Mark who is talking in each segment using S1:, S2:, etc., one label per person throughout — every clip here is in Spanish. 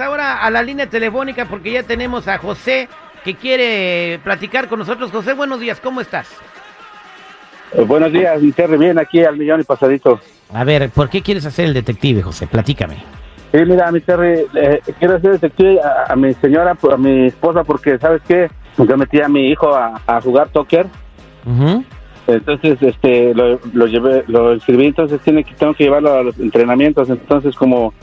S1: Ahora a la línea telefónica porque ya tenemos a José que quiere platicar con nosotros. José, buenos días, ¿cómo estás?
S2: Eh, buenos días, mi Terry, bien aquí al millón y pasadito.
S1: A ver, ¿por qué quieres hacer el detective, José? Platícame.
S2: Sí, mira, mi Terry, eh, quiero hacer detective a, a mi señora, a mi esposa, porque, ¿sabes qué? Yo metí a mi hijo a, a jugar soccer, entonces este lo, lo llevé, lo inscribí, entonces tiene que, tengo que llevarlo a los entrenamientos, entonces como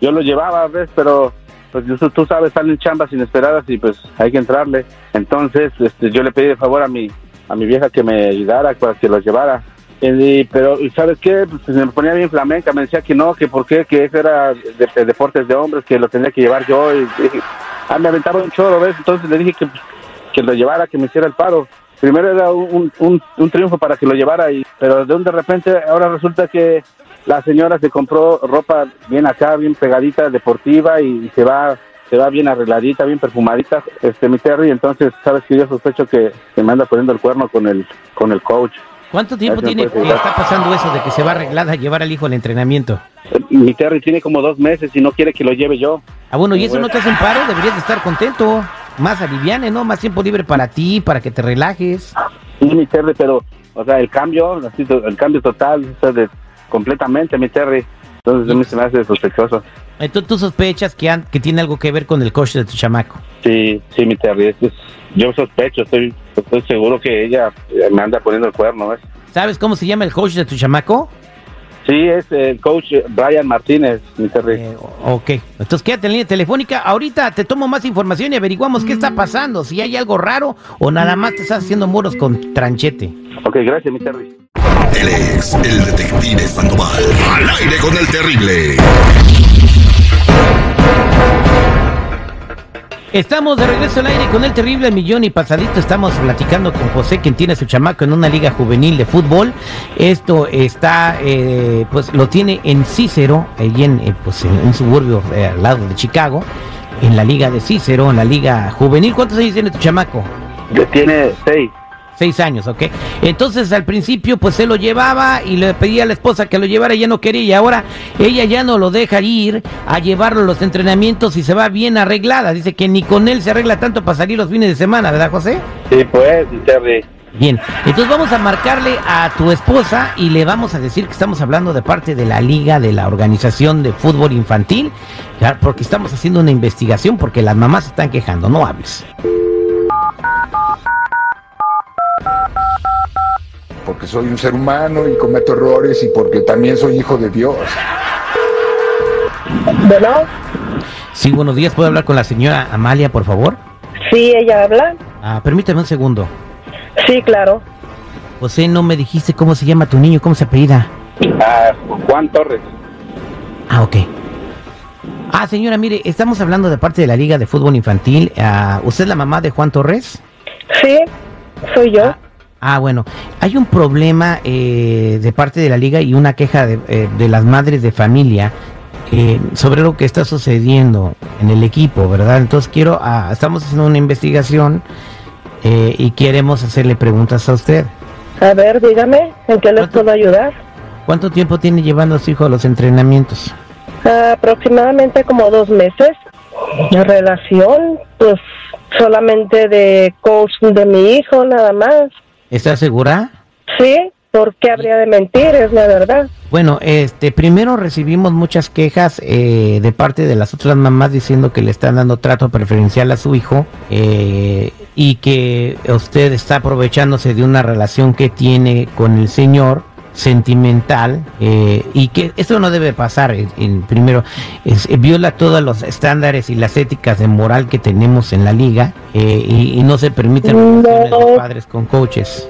S2: yo lo llevaba, ¿ves? Pero pues tú, sabes, salen chambas inesperadas y pues hay que entrarle. Entonces este, yo le pedí de favor a mi, a mi vieja que me ayudara para que lo llevara. Y, pero, ¿y ¿sabes qué? Pues me ponía bien flamenca, me decía que no, que por qué, que eso era de, de deportes de hombres, que lo tenía que llevar yo. Y, dije, ah, me aventaba un choro, ¿ves? Entonces le dije que, que lo llevara, que me hiciera el paro. Primero era un, un, un triunfo para que lo llevara, y, pero de un de repente ahora resulta que la señora se compró ropa bien acá, bien pegadita, deportiva, y se va se va bien arregladita, bien perfumadita, este mi Terry, entonces sabes que yo sospecho que, que me anda poniendo el cuerno con el con el coach.
S1: ¿Cuánto tiempo tiene
S2: pues,
S1: que está pasando eso de que se va arreglada a llevar al hijo al entrenamiento?
S2: Mi Terry tiene como dos meses y no quiere que lo lleve yo.
S1: Ah, bueno, ¿y eso no te hace un paro? Deberías de estar contento. Más aliviane, ¿no? Más tiempo libre para ti, para que te relajes.
S2: Sí, mi Terry, pero, o sea, el cambio, el cambio total, o sea, de, completamente, mi Terry. Entonces, a mí se me hace sospechoso.
S1: Entonces tú sospechas que, han- que tiene algo que ver con el coach de tu chamaco.
S2: Sí, sí, mi Terry, es- yo sospecho, estoy, estoy seguro que ella me anda poniendo el cuerno, ¿ves?
S1: ¿Sabes cómo se llama el coach de tu chamaco?
S2: Sí, es el coach Brian Martínez, mi.
S1: Eh, ok, entonces quédate en línea telefónica. Ahorita te tomo más información y averiguamos qué está pasando, si hay algo raro o nada más te estás haciendo muros con tranchete.
S2: Ok, gracias, mi Terry.
S3: Él es el detective Sandoval. Al aire con el terrible.
S1: Estamos de regreso al aire con el terrible millón y pasadito. Estamos platicando con José, quien tiene su chamaco en una liga juvenil de fútbol. Esto está, eh, pues lo tiene en Cícero, allí en, eh, pues, en un suburbio eh, al lado de Chicago, en la liga de Cícero, en la liga juvenil. ¿Cuántos años tiene tu chamaco?
S2: Tiene seis.
S1: Seis años, ¿ok? Entonces al principio pues se lo llevaba y le pedía a la esposa que lo llevara y ella no quería y ahora ella ya no lo deja ir a llevarlo a los entrenamientos y se va bien arreglada. Dice que ni con él se arregla tanto para salir los fines de semana, ¿verdad José?
S2: Sí, pues, Terry.
S1: Bien, entonces vamos a marcarle a tu esposa y le vamos a decir que estamos hablando de parte de la liga, de la organización de fútbol infantil, ya, porque estamos haciendo una investigación porque las mamás se están quejando, no hables.
S4: Porque soy un ser humano y cometo errores y porque también soy hijo de Dios.
S5: Bueno,
S1: Sí, buenos días, ¿puedo hablar con la señora Amalia, por favor?
S5: sí, ella habla.
S1: Ah, permítame un segundo.
S5: Sí, claro.
S1: José, no me dijiste cómo se llama tu niño, cómo se apellida.
S2: Ah, Juan Torres.
S1: Ah, ok. Ah, señora, mire, estamos hablando de parte de la Liga de Fútbol Infantil. Ah, ¿Usted es la mamá de Juan Torres?
S5: Sí, soy yo.
S1: Ah, ah, bueno, hay un problema eh, de parte de la Liga y una queja de, eh, de las madres de familia eh, sobre lo que está sucediendo en el equipo, ¿verdad? Entonces quiero, ah, estamos haciendo una investigación eh, y queremos hacerle preguntas a usted.
S5: A ver, dígame, ¿en qué les puedo ayudar?
S1: ¿Cuánto tiempo tiene llevando a su hijo a los entrenamientos?
S5: aproximadamente como dos meses. La relación, pues solamente de coach de mi hijo, nada más.
S1: ¿Está segura?
S5: Sí, ¿por qué habría de mentir? Es la verdad.
S1: Bueno, este, primero recibimos muchas quejas eh, de parte de las otras mamás diciendo que le están dando trato preferencial a su hijo eh, y que usted está aprovechándose de una relación que tiene con el señor sentimental eh, y que esto no debe pasar en- primero es- eh, viola todos los estándares y las éticas de moral que tenemos en la liga eh, y, y no se permiten
S5: No.
S1: relaciones de padres con coaches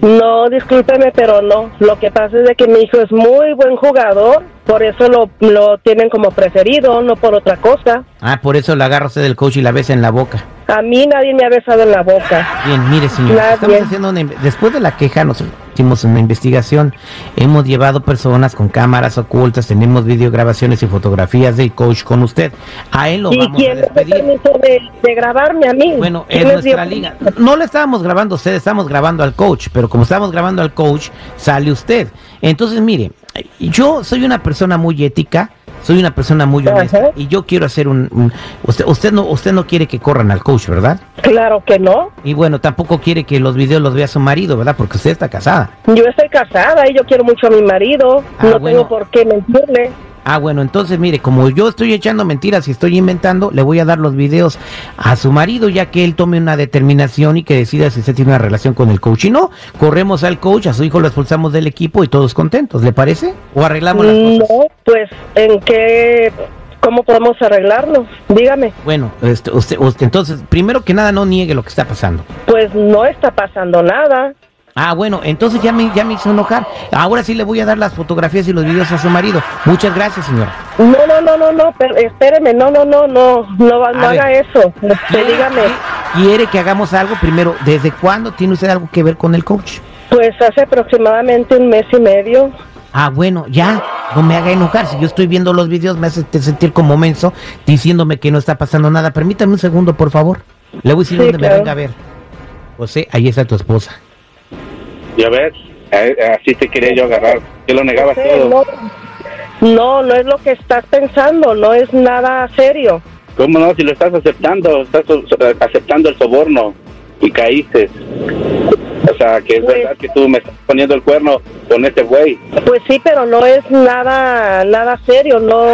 S5: No, discúlpeme, pero no. Lo que pasa es de que mi hijo es muy buen jugador, por eso lo, lo tienen como preferido, no por otra cosa.
S1: ah por eso la agarra usted del coach y la besa en la boca
S5: A mí nadie me ha besado en la boca.
S1: Bien, mire señor,
S5: Nadie.
S1: estamos haciendo una, después de la queja nosotros hicimos una investigación, hemos llevado personas con cámaras ocultas, tenemos videograbaciones y fotografías del coach con usted. A él lo
S5: ¿Y
S1: vamos a
S5: quién dio
S1: despedir.
S5: de, de grabarme a mí?
S1: Bueno,
S5: ¿Quién
S1: es nuestra liga. No le estábamos grabando a usted, estamos grabando al coach, pero como estamos grabando al coach, sale usted. Entonces, mire, yo soy una persona muy ética, soy una persona muy honesta
S5: Ajá.
S1: y yo quiero hacer un, un- usted usted no usted no quiere que corran al coach, ¿verdad?
S5: Claro que no.
S1: Y bueno, tampoco quiere que los videos los vea su marido, ¿verdad? Porque usted está casada.
S5: Yo estoy casada y yo quiero mucho a mi marido.
S1: Ah,
S5: no
S1: bueno.
S5: tengo por qué mentirle.
S1: Ah, bueno, entonces mire, como yo estoy echando mentiras y estoy inventando, le voy a dar los videos a su marido ya que él tome una determinación y que decida si usted tiene una relación con el coach. Y no, corremos al coach, a su hijo lo expulsamos del equipo y todos contentos, ¿le parece? ¿O arreglamos las cosas?
S5: No, pues, ¿en qué? ¿Cómo podemos arreglarlo? Dígame.
S1: Bueno, este, usted, usted, entonces, primero que nada, no niegue lo que está pasando.
S5: Pues no está pasando nada.
S1: Ah, bueno, entonces ya me, ya me hizo enojar. Ahora sí le voy a dar las fotografías y los videos a su marido. Muchas gracias, señora.
S5: No, no, no, no, no, pero espéreme, no, no, no, no, no,
S1: A ver.
S5: haga eso. Este, dígame.
S1: ¿Quiere que hagamos algo? Primero, ¿desde cuándo tiene usted algo que ver con el coach?
S5: Pues hace aproximadamente un mes y medio.
S1: Ah, bueno, ya, no me haga enojar. Si yo estoy viendo los videos, me hace sentir como menso, diciéndome que no está pasando nada. Permítame un segundo, por favor. Le voy a decir
S5: Sí,
S1: dónde
S5: claro.
S1: me venga a ver. José, ahí está tu esposa.
S2: Ya ves, Eh, así te quería yo agarrar. Yo lo negaba todo.
S5: no, no, no es lo que estás pensando, no es nada serio.
S2: ¿Cómo no? Si lo estás aceptando, estás so- aceptando el soborno y caíste. O sea, que es
S5: Pues-
S2: verdad que tú me estás poniendo el cuerno con ese güey.
S5: Pues sí, pero no es nada, nada serio, no.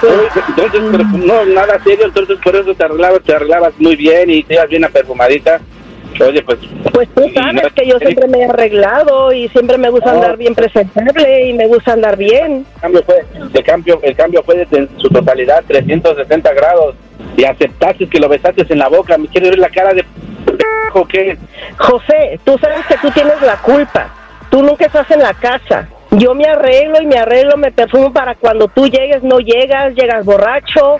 S5: pues,
S2: Entonces, pero no, nada serio, entonces por eso te arreglabas, te arreglabas muy bien y te ibas bien perfumadita. Oye, pues,
S5: Pues tú sabes
S2: es
S5: que yo siempre me he arreglado y siempre me gusta
S2: No.
S5: andar bien presentable y me gusta andar bien.
S2: el cambio fue, el cambio, el cambio fue de su totalidad, 360 grados. Y aceptaste que lo besaste en la boca. ¿Me quieres ver la cara de p***o qué?
S5: José, tú sabes que tú tienes la culpa. Tú nunca estás en la casa. Yo me arreglo y me arreglo, me perfumo para cuando tú llegues, no llegas, llegas borracho.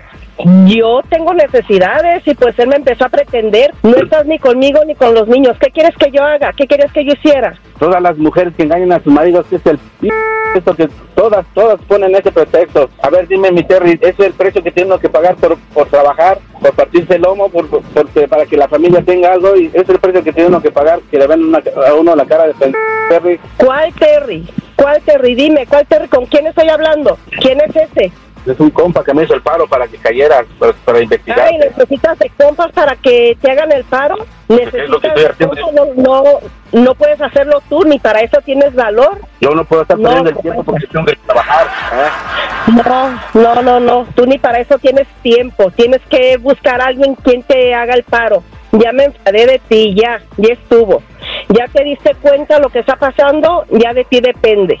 S5: Yo tengo necesidades y pues él me empezó a pretender. No estás ni conmigo ni con los niños. ¿Qué quieres que yo haga? ¿Qué quieres que yo hiciera?
S2: Todas las mujeres que engañan a sus maridos, es el p esto que todas, todas ponen ese pretexto. A ver, dime, mi Terry, ¿ese es el precio que tiene uno que pagar por, por trabajar, por partirse el lomo, por, para que la familia tenga algo? Y ese es el precio que tiene uno que pagar, que le ven una- a uno la cara de p Terry.
S5: ¿Cuál Terry? ¿Cuál Terry? Dime, ¿cuál Terry? ¿Con quién estoy hablando? ¿Quién es ese?
S2: Es un compa que me hizo el paro para que cayeras, para, para investigar.
S5: Ay, necesitas de compas para que te hagan el paro.
S2: Pues
S5: Necesitas de compas, no, no, no puedes hacerlo tú, ni para eso tienes valor.
S2: Yo no puedo estar
S5: No,
S2: perdiendo el
S5: compa.
S2: tiempo porque tengo que trabajar. ¿eh?
S5: No, no, no, no. Tú ni para eso tienes tiempo. Tienes que buscar a alguien quien te haga el paro. Ya me enfadé de ti, ya, ya estuvo. Ya te diste cuenta lo que está pasando, ya de ti depende.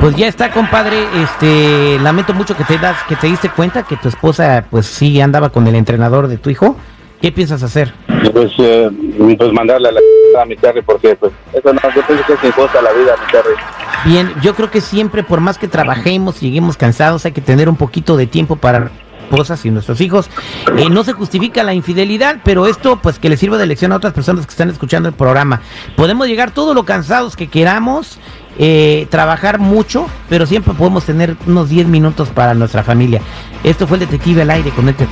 S1: Pues ya está, compadre. Este, lamento mucho que te das, que te diste cuenta que tu esposa, pues sí andaba con el entrenador de tu hijo. ¿Qué piensas hacer?
S2: Pues, eh, pues mandarle a la a mi Terry porque pues eso no, yo pienso que es injusta la vida, mi Terry.
S1: Bien, yo creo que siempre, por más que trabajemos y lleguemos cansados, hay que tener un poquito de tiempo para esposas y nuestros hijos. Eh, no se justifica la infidelidad, pero esto pues que le sirva de lección a otras personas que están escuchando el programa. Podemos llegar todo lo cansados que queramos, eh, trabajar mucho, pero siempre podemos tener unos 10 minutos para nuestra familia. Esto fue el Detective al Aire con este